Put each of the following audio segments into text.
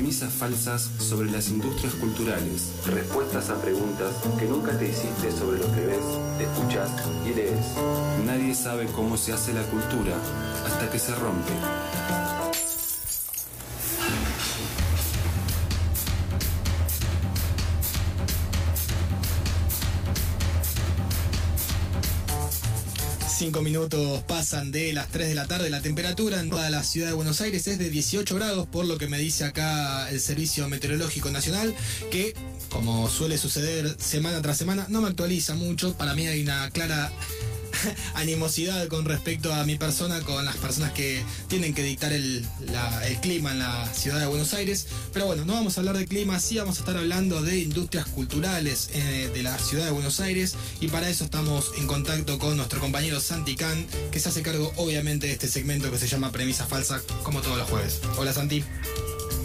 Premisas falsas sobre las industrias culturales. Respuestas a preguntas que nunca te hiciste sobre lo que ves, escuchas y lees. Nadie sabe cómo se hace la cultura hasta que se rompe. Cinco minutos pasan de las 3 de la tarde. La temperatura en toda la ciudad de Buenos Aires es de 18 grados, por lo que me dice acá el Servicio Meteorológico Nacional, que como suele suceder semana tras semana, no me actualiza mucho. Para mí hay una clara animosidad con respecto a mi persona, con las personas que tienen que dictar el, la- el clima en la ciudad de Buenos Aires. Pero bueno, no vamos a hablar de clima, sí vamos a estar hablando de industrias culturales eh, de la ciudad de Buenos Aires. Y para eso estamos en contacto con nuestro compañero Santi Can, que se hace cargo obviamente de este segmento que se llama Premisa Falsa, como todos los jueves. Hola Santi.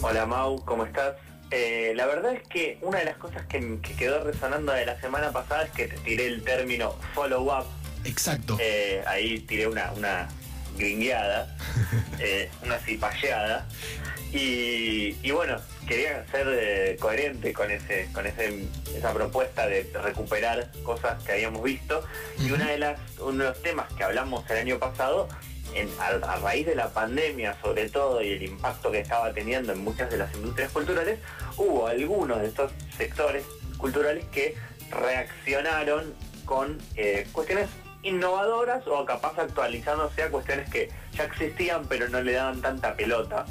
Hola Mau, ¿cómo estás? Eh, la verdad es que una de las cosas que, que quedó resonando de la semana pasada es que te tiré el término follow-up. Exacto. Eh, ahí tiré una, una gringueada, eh, una cipalleada. Y, y bueno, quería ser eh, coherente con ese, con ese, esa propuesta de recuperar cosas que habíamos visto. Y una de las, uno de los temas que hablamos el año pasado, en- a, a raíz de la pandemia sobre todo y el impacto que estaba teniendo en muchas de las industrias culturales, hubo algunos de estos sectores culturales que reaccionaron con eh, cuestiones innovadoras o capaz actualizándose a cuestiones que ya existían pero no le daban tanta pelota.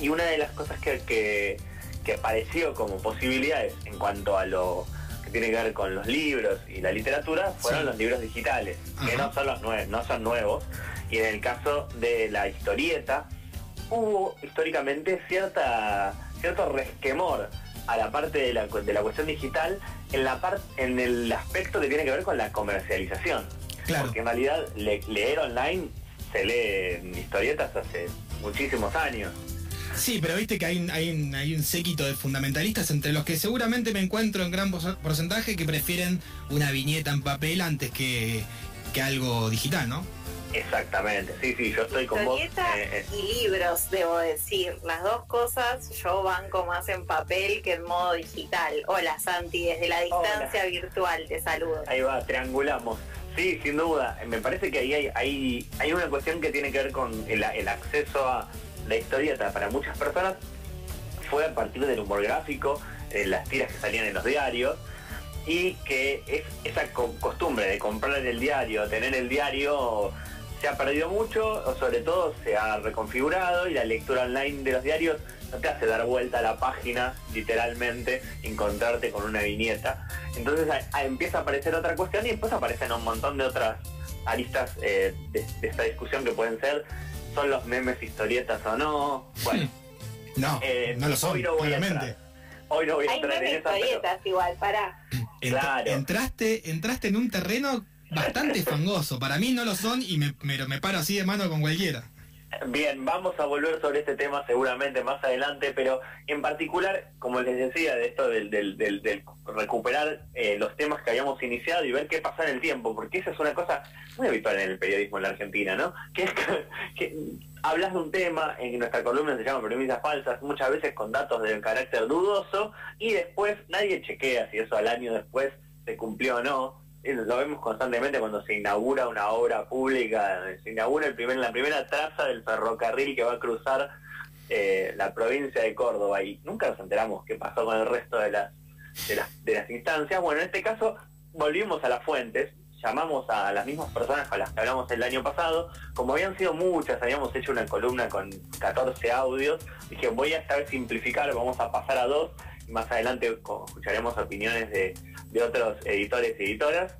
Y una de las cosas que, que, que apareció como posibilidades en cuanto a lo que tiene que ver con los libros y la literatura fueron Sí. los libros digitales, que no son los nuevos, no son nuevos. Y en el caso de la historieta, hubo históricamente cierta cierto resquemor a la parte de la, de la cuestión digital en la parte en el aspecto que tiene que ver con la comercialización. Claro. Porque en realidad le- leer online se lee historietas hace muchísimos años. Sí, pero viste que hay, un- hay, un, hay un séquito de fundamentalistas entre los que seguramente me encuentro en gran porcentaje que prefieren una viñeta en papel antes que, que algo digital, ¿no? Exactamente, sí, sí, yo estoy con vos. Eh, eh, y libros, debo decir. Las dos cosas yo banco más en papel que en modo digital. Hola Santi, desde la distancia virtual te saludo. Ahí va, triangulamos. Sí, sin duda. Me parece que ahí hay, hay, hay una cuestión que tiene que ver con el, el acceso a la historieta para muchas personas. Fue a partir del humor gráfico, eh, las tiras que salían en los diarios, y que es, esa co- costumbre de comprar el diario, tener el diario, se ha perdido mucho, o sobre todo se ha reconfigurado, y la lectura online de los diarios no te hace dar vuelta a la página, literalmente, encontrarte con una viñeta. Entonces a- a- empieza a aparecer otra cuestión y después aparecen un montón de otras aristas eh, de, de esta discusión que pueden ser, ¿son los memes historietas o no? Bueno, No, eh, no lo son, hoy no voy a claramente. entrar. Hoy no voy a Hay entrar en esa, pero- historietas igual, para. Ent- Claro. entraste, entraste en un terreno bastante fangoso. Para mí no lo son y me, me, paro así de mano con cualquiera. Bien, vamos a volver sobre este tema seguramente más adelante, pero en particular, como les decía, de esto del, del- recuperar eh, los temas que habíamos iniciado y ver qué pasa en el tiempo, porque esa es una cosa muy habitual en el periodismo en la Argentina, ¿no? Que es que, que hablas de un tema, en nuestra columna se llama premisas falsas, muchas veces con datos de carácter dudoso, y después nadie chequea si eso al año después se cumplió o no. Lo vemos constantemente cuando se inaugura una obra pública, se inaugura el primer, la primera traza del ferrocarril que va a cruzar eh, la provincia de Córdoba y nunca nos enteramos qué pasó con el resto de las, de las, de las instancias. Bueno, en este caso volvimos a las fuentes, llamamos a las mismas personas a las que hablamos el año pasado, como habían sido muchas, habíamos hecho una columna con 14 audios, dije voy a esta vez simplificar, vamos a pasar a dos y más adelante escucharemos opiniones de, de otros editores y editoras.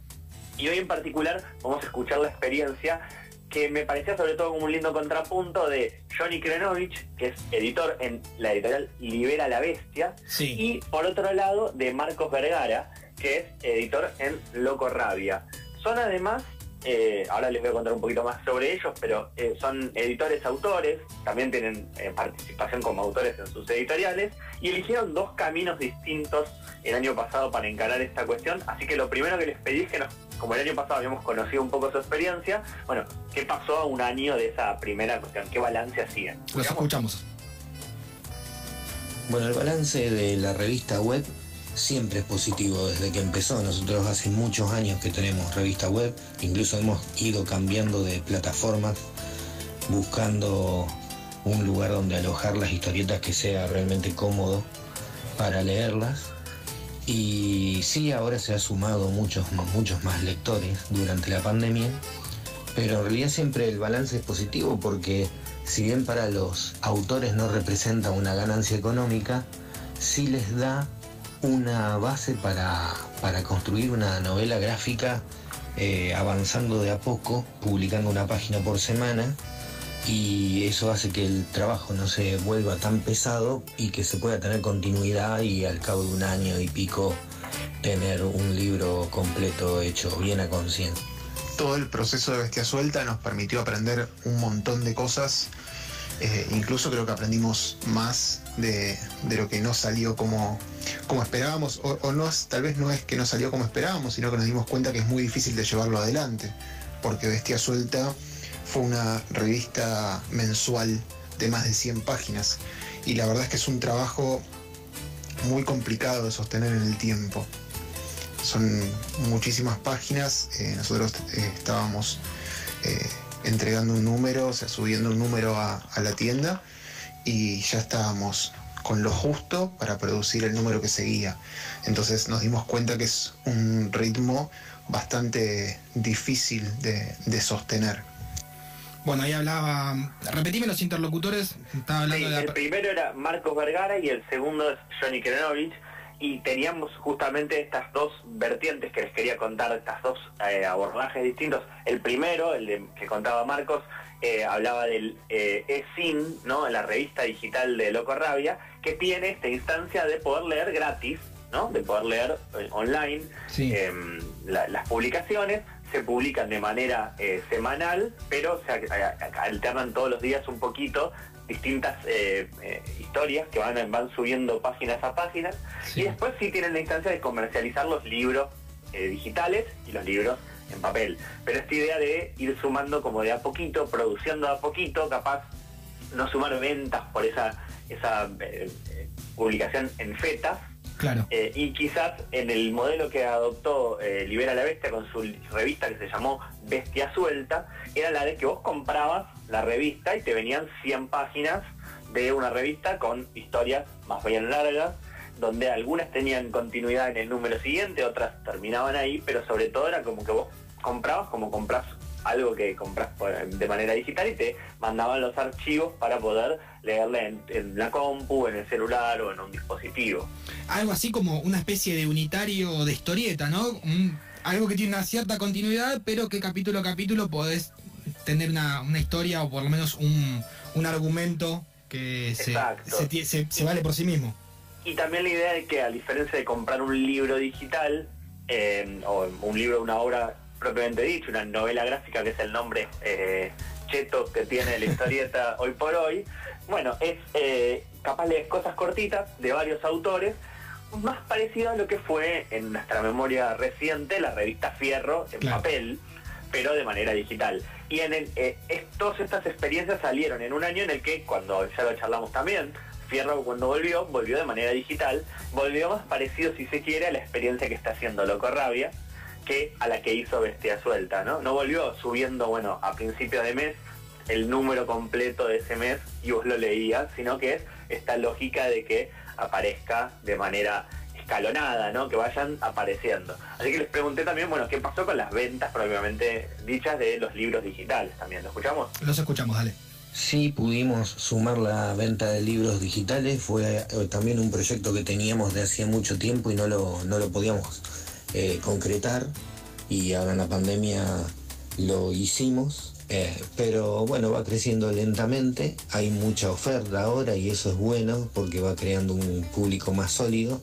Y hoy en particular vamos a escuchar la experiencia que me parecía sobre todo como un lindo contrapunto de Johnny Krenovich, que es editor en la editorial Libera la Bestia, Sí. y por otro lado de Marcos Vergara, que es editor en Loco Rabia. Son además, eh, ahora les voy a contar un poquito más sobre ellos, pero eh, son editores autores, también tienen eh, participación como autores en sus editoriales, y eligieron dos caminos distintos el año pasado para encarar esta cuestión, así que lo primero que les pedí es que nos, como el año pasado habíamos conocido un poco su experiencia, bueno, ¿qué pasó a un año de esa primera cuestión? ¿Qué balance hacían? Los Escuchamos. escuchamos. Bueno, el balance de la revista web siempre es positivo desde que empezó. Nosotros hace muchos años que tenemos revista web, incluso hemos ido cambiando de plataformas, buscando un lugar donde alojar las historietas que sea realmente cómodo para leerlas. Y sí, ahora se ha sumado muchos, muchos más lectores durante la pandemia, pero en realidad siempre el balance es positivo porque si bien para los autores no representa una ganancia económica, sí les da una base para, para construir una novela gráfica eh, avanzando de a poco, publicando una página por semana y eso hace que el trabajo no se vuelva tan pesado y que se pueda tener continuidad y al cabo de un año y pico tener un libro completo hecho bien a conciencia. Todo el proceso de Bestia Suelta nos permitió aprender un montón de cosas, eh, incluso creo que aprendimos más de, lo que no salió como, esperábamos, o, no, tal vez no es que no salió como esperábamos, sino que nos dimos cuenta que es muy difícil de llevarlo adelante, porque Bestia Suelta fue una revista mensual de más de 100 páginas y la verdad es que es un trabajo muy complicado de sostener en el tiempo. Son muchísimas páginas, eh, nosotros eh, estábamos entregando un número, o sea, subiendo un número a, a la tienda y ya estábamos con lo justo para producir el número que seguía. Entonces nos dimos cuenta que es un ritmo bastante difícil de, de sostener. Bueno, ahí hablaba. Repetime los interlocutores. Estaba hablando sí, de la... El primero era Marcos Vergara y el segundo es Johnny Krenovich. Y teníamos justamente estas dos vertientes que les quería contar, estas dos eh, abordajes distintos. El primero, el de, que contaba Marcos, eh, hablaba del eh, e-SIN, ¿no? la revista digital de Loco Rabia, que tiene esta instancia de poder leer gratis, ¿no? de poder leer eh, online Sí. em, la- las publicaciones se publican de manera semanal, pero se alternan todos los días un poquito distintas eh, eh, historias que van, van subiendo páginas a páginas Sí. y después sí tienen la instancia de comercializar los libros eh, digitales y los libros en papel. Pero esta idea de ir sumando como de a poquito, produciendo a poquito, capaz no sumar ventas por esa, esa publicación en fetas, Claro. eh, y quizás en el modelo que adoptó eh, Libera la Bestia con su revista que se llamó Bestia Suelta, era la de que vos comprabas la revista y te venían 100 páginas de una revista con historias más bien largas, donde algunas tenían continuidad en el número siguiente, otras terminaban ahí, pero sobre todo era como que vos comprabas como compras algo que compras de manera digital y te mandaban los archivos para poder leerla en, en la compu, en el celular o en un dispositivo. Algo así como una especie de unitario de historieta, ¿no? Un- algo que tiene una cierta continuidad, pero que capítulo a capítulo podés tener una, una historia o por lo menos un, un argumento que se- se vale por sí mismo. Y también la idea de que a diferencia de comprar un libro digital, eh, o un libro, una obra propiamente dicho, una novela gráfica que es el nombre eh, que tiene la historieta hoy por hoy, bueno, es eh, capaz de cosas cortitas de varios autores, más parecido a lo que fue en nuestra memoria reciente la revista Fierro en Claro. papel, pero de manera digital. Y en el, eh, es- todas estas experiencias salieron en un año en el que, cuando ya lo charlamos también, Fierro cuando volvió, volvió de manera digital, volvió más parecido, si se quiere, a la experiencia que está haciendo Loco Rabia, que a la que hizo Bestia Suelta, ¿no? No volvió subiendo, bueno, a principio de mes el número completo de ese mes y vos lo leías, sino que es esta lógica de que aparezca de manera escalonada, ¿no? Que vayan apareciendo. Así que les pregunté también, bueno, ¿qué pasó con las ventas propiamente dichas de los libros digitales también? ¿Lo escuchamos? Los escuchamos, dale. Sí, pudimos sumar la venta de libros digitales, fue eh, también un proyecto que teníamos de hacía mucho tiempo y no lo, no lo podíamos eh, concretar y ahora en la pandemia lo hicimos, eh, pero bueno, va creciendo lentamente, hay mucha oferta ahora y eso es bueno porque va creando un público más sólido.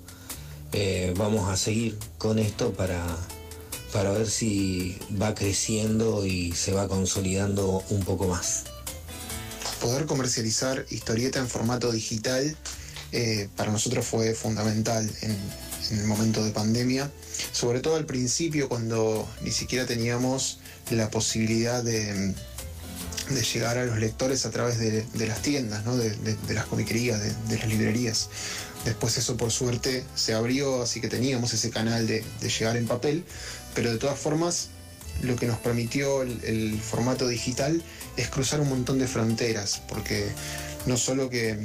Eh, vamos a seguir con esto para, para ver si va creciendo y se va consolidando un poco más. poder comercializar historieta en formato digital para nosotros fue fundamental en, en el momento de pandemia, sobre todo al principio cuando ni siquiera teníamos la posibilidad de, llegar a los lectores a través de, las tiendas, de, las comiquerías, de, las librerías. Después eso por suerte se abrió, así que teníamos ese canal de, llegar en papel, pero de todas formas lo que nos permitió el, formato digital es cruzar un montón de fronteras, porque no solo que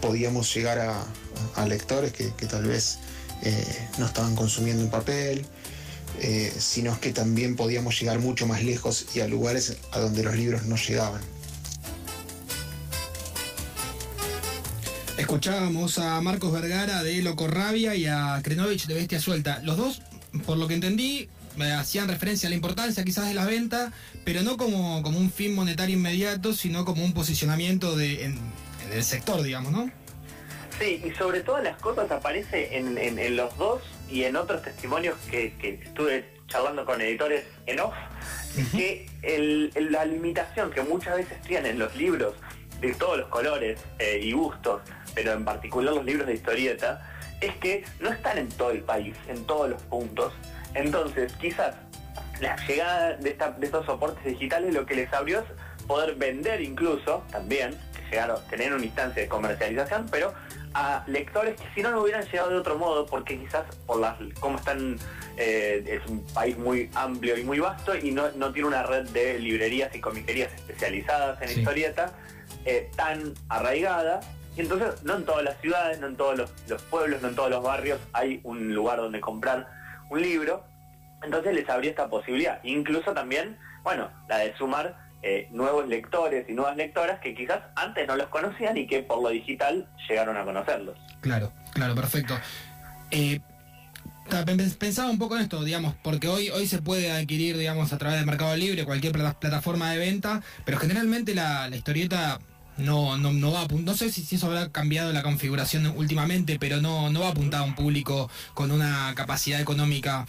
podíamos llegar a, lectores que, tal vez eh, no estaban consumiendo en papel, eh, sino que también podíamos llegar mucho más lejos y a lugares a donde los libros no llegaban. Escuchábamos a Marcos Vergara de Loco Rabia y a Krenovich de Bestia Suelta. Los dos, por lo que entendí, hacían referencia a la importancia quizás de la venta, pero no como, como un fin monetario inmediato, sino como un posicionamiento de, en, el sector, digamos, ¿no? Sí, y sobre todas las cosas aparece en los dos y en otros testimonios que, estuve charlando con editores en off, que la limitación que muchas veces tienen los libros de todos los colores eh, y gustos, pero en particular los libros de historieta, es que no están en todo el país, en todos los puntos. Entonces, quizás la llegada de, estos soportes digitales lo que les abrió es poder vender incluso, también, llegar a tener una instancia de comercialización, pero a lectores que si no no hubieran llegado de otro modo, porque quizás por las cómo están, eh, es un país muy amplio y muy vasto y no, tiene una red de librerías y comiquerías especializadas en historieta eh, tan arraigada. Y entonces no en todas las ciudades, no en todos los, pueblos, no en todos los barrios hay un lugar donde comprar un libro. Entonces les abrió esta posibilidad. Incluso también, bueno, la de sumar eh, nuevos lectores y nuevas lectoras que quizás antes no los conocían y que por lo digital llegaron a conocerlos. Claro, claro, perfecto. Eh, pensaba un poco en esto, digamos, porque hoy, hoy se puede adquirir, digamos, a través del Mercado Libre, cualquier plataforma de venta, pero generalmente la, historieta no, no, no va no sé si, si, eso habrá cambiado la configuración últimamente, pero no, no va a apuntar a un público con una capacidad económica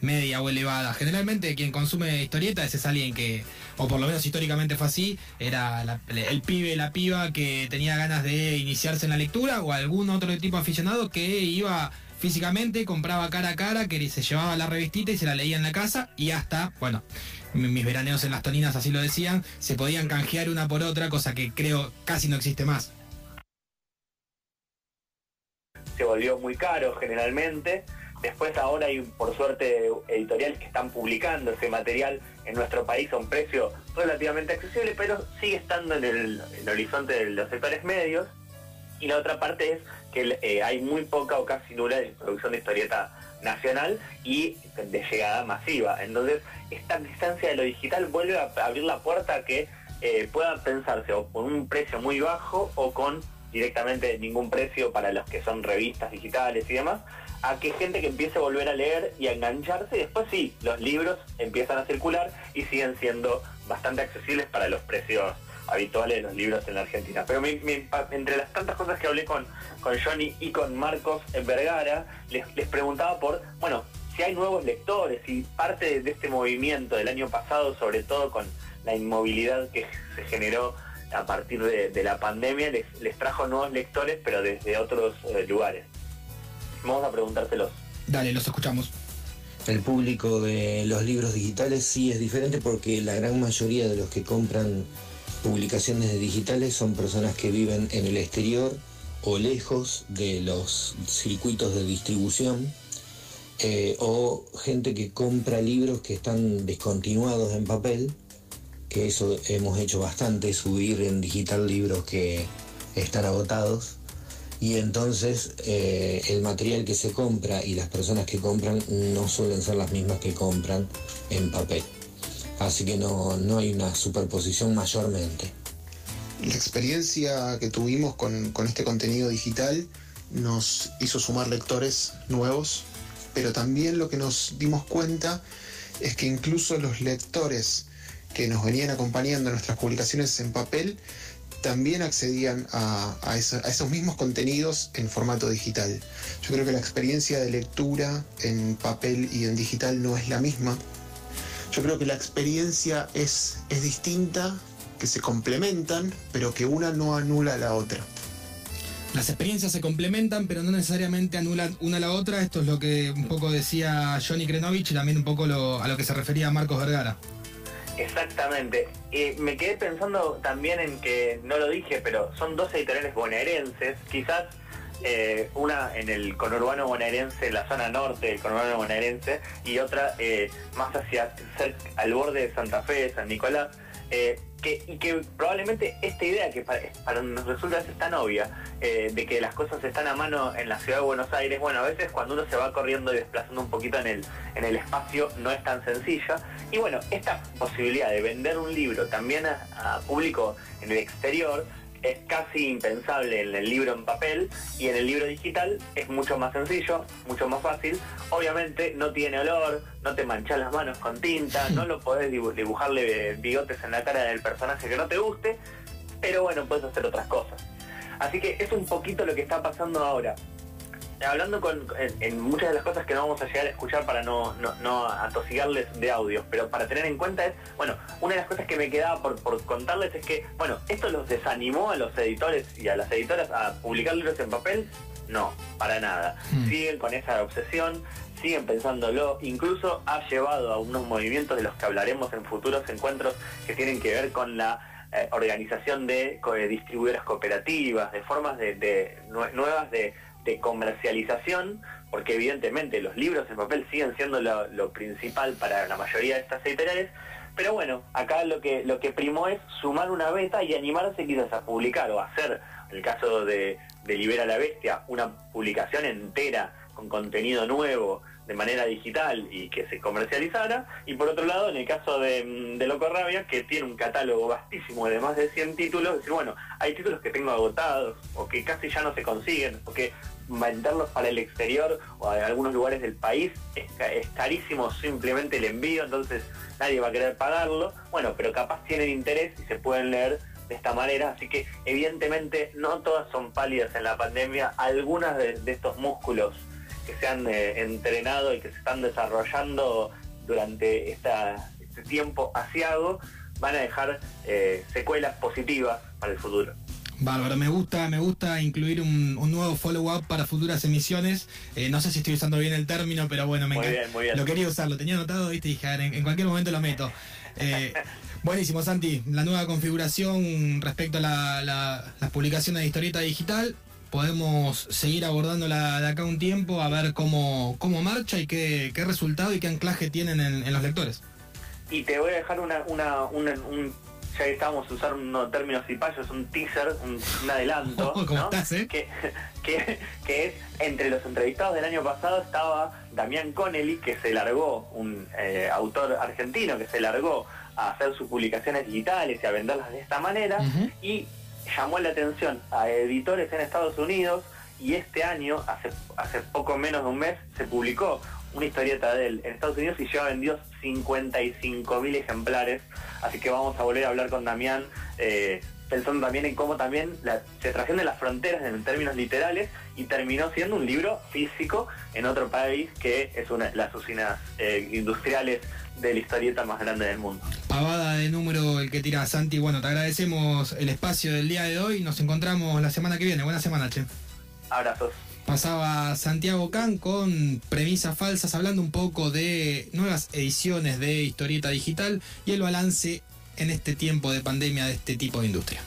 media o elevada. Generalmente quien consume historietas es alguien que, o por lo menos históricamente fue así, era el pibe, la piba que tenía ganas de iniciarse en la lectura o algún otro tipo aficionado que iba físicamente, compraba cara a cara, que se llevaba la revistita y se la leía en la casa y hasta, bueno, mis veraneos en las toninas así lo decían, se podían canjear una por otra, cosa que creo casi no existe más. Se volvió muy caro generalmente Después ahora hay, por suerte, editoriales que están publicando ese material en nuestro país a un precio relativamente accesible, pero sigue estando en el, horizonte de los sectores medios. Y la otra parte es que eh, hay muy poca o casi nula producción de historieta nacional y de llegada masiva. Entonces, esta distancia de lo digital vuelve a abrir la puerta a que eh, pueda pensarse o con un precio muy bajo o con directamente ningún precio para los que son revistas digitales y demás, a que gente que empiece a volver a leer y a engancharse y después sí, los libros empiezan a circular y siguen siendo bastante accesibles para los precios habituales de los libros en la Argentina. Pero entre las tantas cosas que hablé con, con Johnny y con Marcos en Vergara, les, les preguntaba por, bueno, si hay nuevos lectores y parte de este movimiento del año pasado, sobre todo con la inmovilidad que se generó a partir de, la pandemia, les, trajo nuevos lectores, pero desde otros eh, lugares. Vamos a preguntárselos. Dale, los escuchamos. El público de los libros digitales sí es diferente porque la gran mayoría de los que compran publicaciones digitales son personas que viven en el exterior o lejos de los circuitos de distribución eh, o gente que compra libros que están descontinuados en papel, que eso hemos hecho bastante, subir en digital libros que están agotados y entonces eh, el material que se compra y las personas que compran no suelen ser las mismas que compran en papel. Así que no, hay una superposición mayormente. La experiencia que tuvimos con, con este contenido digital nos hizo sumar lectores nuevos, pero también lo que nos dimos cuenta es que incluso los lectores que nos venían acompañando en nuestras publicaciones en papel también accedían a, esos mismos contenidos en formato digital. Yo creo que la experiencia de lectura en papel y en digital no es la misma. Yo creo que la experiencia es, es distinta, que se complementan, pero que una no anula a la otra. Las experiencias se complementan, pero no necesariamente anulan una a la otra. Esto es lo que un poco decía Johnny Krenovich y también un poco a lo que se refería Marcos Vergara. Exactamente. Eh, me quedé pensando también en que, no lo dije, pero son dos editoriales bonaerenses, quizás eh, una en el conurbano bonaerense, en la zona norte del conurbano bonaerense, y otra eh, más hacia al borde de Santa Fe, San Nicolás, eh, que, y que probablemente esta idea que para, nos resulta tan obvia, de que las cosas están a mano en la ciudad de Buenos Aires, bueno, a veces cuando uno se va corriendo y desplazando un poquito en el, en el espacio no es tan sencilla. Y bueno, esta posibilidad de vender un libro también a público en el exterior, es casi impensable en el libro en papel y en el libro digital es mucho más sencillo, mucho más fácil. Obviamente no tiene olor, no te manchas las manos con tinta, no lo podés dibujarle bigotes en la cara del personaje que no te guste, pero bueno, puedes hacer otras cosas. Así que es un poquito lo que está pasando ahora hablando con, en, muchas de las cosas que no vamos a llegar a escuchar para no, no, atosigarles de audios, pero para tener en cuenta es, bueno, una de las cosas que me quedaba por, contarles es que, bueno, esto los desanimó a los editores y a las editoras a publicar libros en papel, no, para nada. Hmm. Siguen con esa obsesión, siguen pensándolo, incluso ha llevado a unos movimientos de los que hablaremos en futuros encuentros que tienen que ver con la eh, organización de distribuidoras cooperativas, de formas de nuevas de de comercialización, porque evidentemente los libros en papel siguen siendo lo, principal para la mayoría de estas editoriales, pero bueno, acá lo que, lo que primó es sumar una beta y animarse quizás a publicar o hacer, en el caso de, de Libera la Bestia, una publicación entera con contenido nuevo, de manera digital y que se comercializara. Y por otro lado, en el caso de, mm, Loco Rabia, que tiene un catálogo vastísimo de más de 100 títulos, decir, bueno, hay títulos que tengo agotados o que casi ya no se consiguen, o que venderlos para el exterior o en algunos lugares del país es carísimo simplemente el envío, entonces nadie va a querer pagarlo. Bueno, pero capaz tienen interés y se pueden leer de esta manera, así que evidentemente no todas son pálidas en la pandemia, algunas de estos músculos que se han eh, entrenado y que se están desarrollando durante esta, este tiempo asiago van a dejar eh, secuelas positivas para el futuro. Bárbaro, me gusta, me gusta incluir un, nuevo follow-up para futuras emisiones. Eh, no sé si estoy usando bien el término, pero bueno, me Lo quería usar, lo tenía anotado, viste, dije, en, cualquier momento lo meto. buenísimo, Santi. La nueva configuración respecto a la, las publicaciones de historieta digital podemos seguir abordándola de acá un tiempo a ver cómo, cómo marcha y qué, qué resultado y qué anclaje tienen en, los lectores. Y te voy a dejar una, una, un, ya que estábamos usando unos términos y payos, un teaser, un, adelanto, ¿Cómo estás, eh? que, que, es, entre los entrevistados del año pasado estaba Damián Connelly, que se largó, un eh, autor argentino que se largó a hacer sus publicaciones digitales y a venderlas de esta manera, y llamó la atención a editores en Estados Unidos y este año, hace, hace poco menos de un mes, se publicó una historieta de él en Estados Unidos y ya vendió 55 mil ejemplares. Así que vamos a volver a hablar con Damián, eh, pensando también en cómo también la, se trascienden las fronteras en términos literales y terminó siendo un libro físico en otro país que es una las usinas eh, industriales de la historieta más grande del mundo. Pavada de número el que tira Santi. Bueno, te agradecemos el espacio del día de hoy. Nos encontramos la semana que viene. Buena semana, Che. Abrazos. Pasaba Santiago Can con premisas falsas, hablando un poco de nuevas ediciones de historieta digital y el balance en este tiempo de pandemia de este tipo de industria.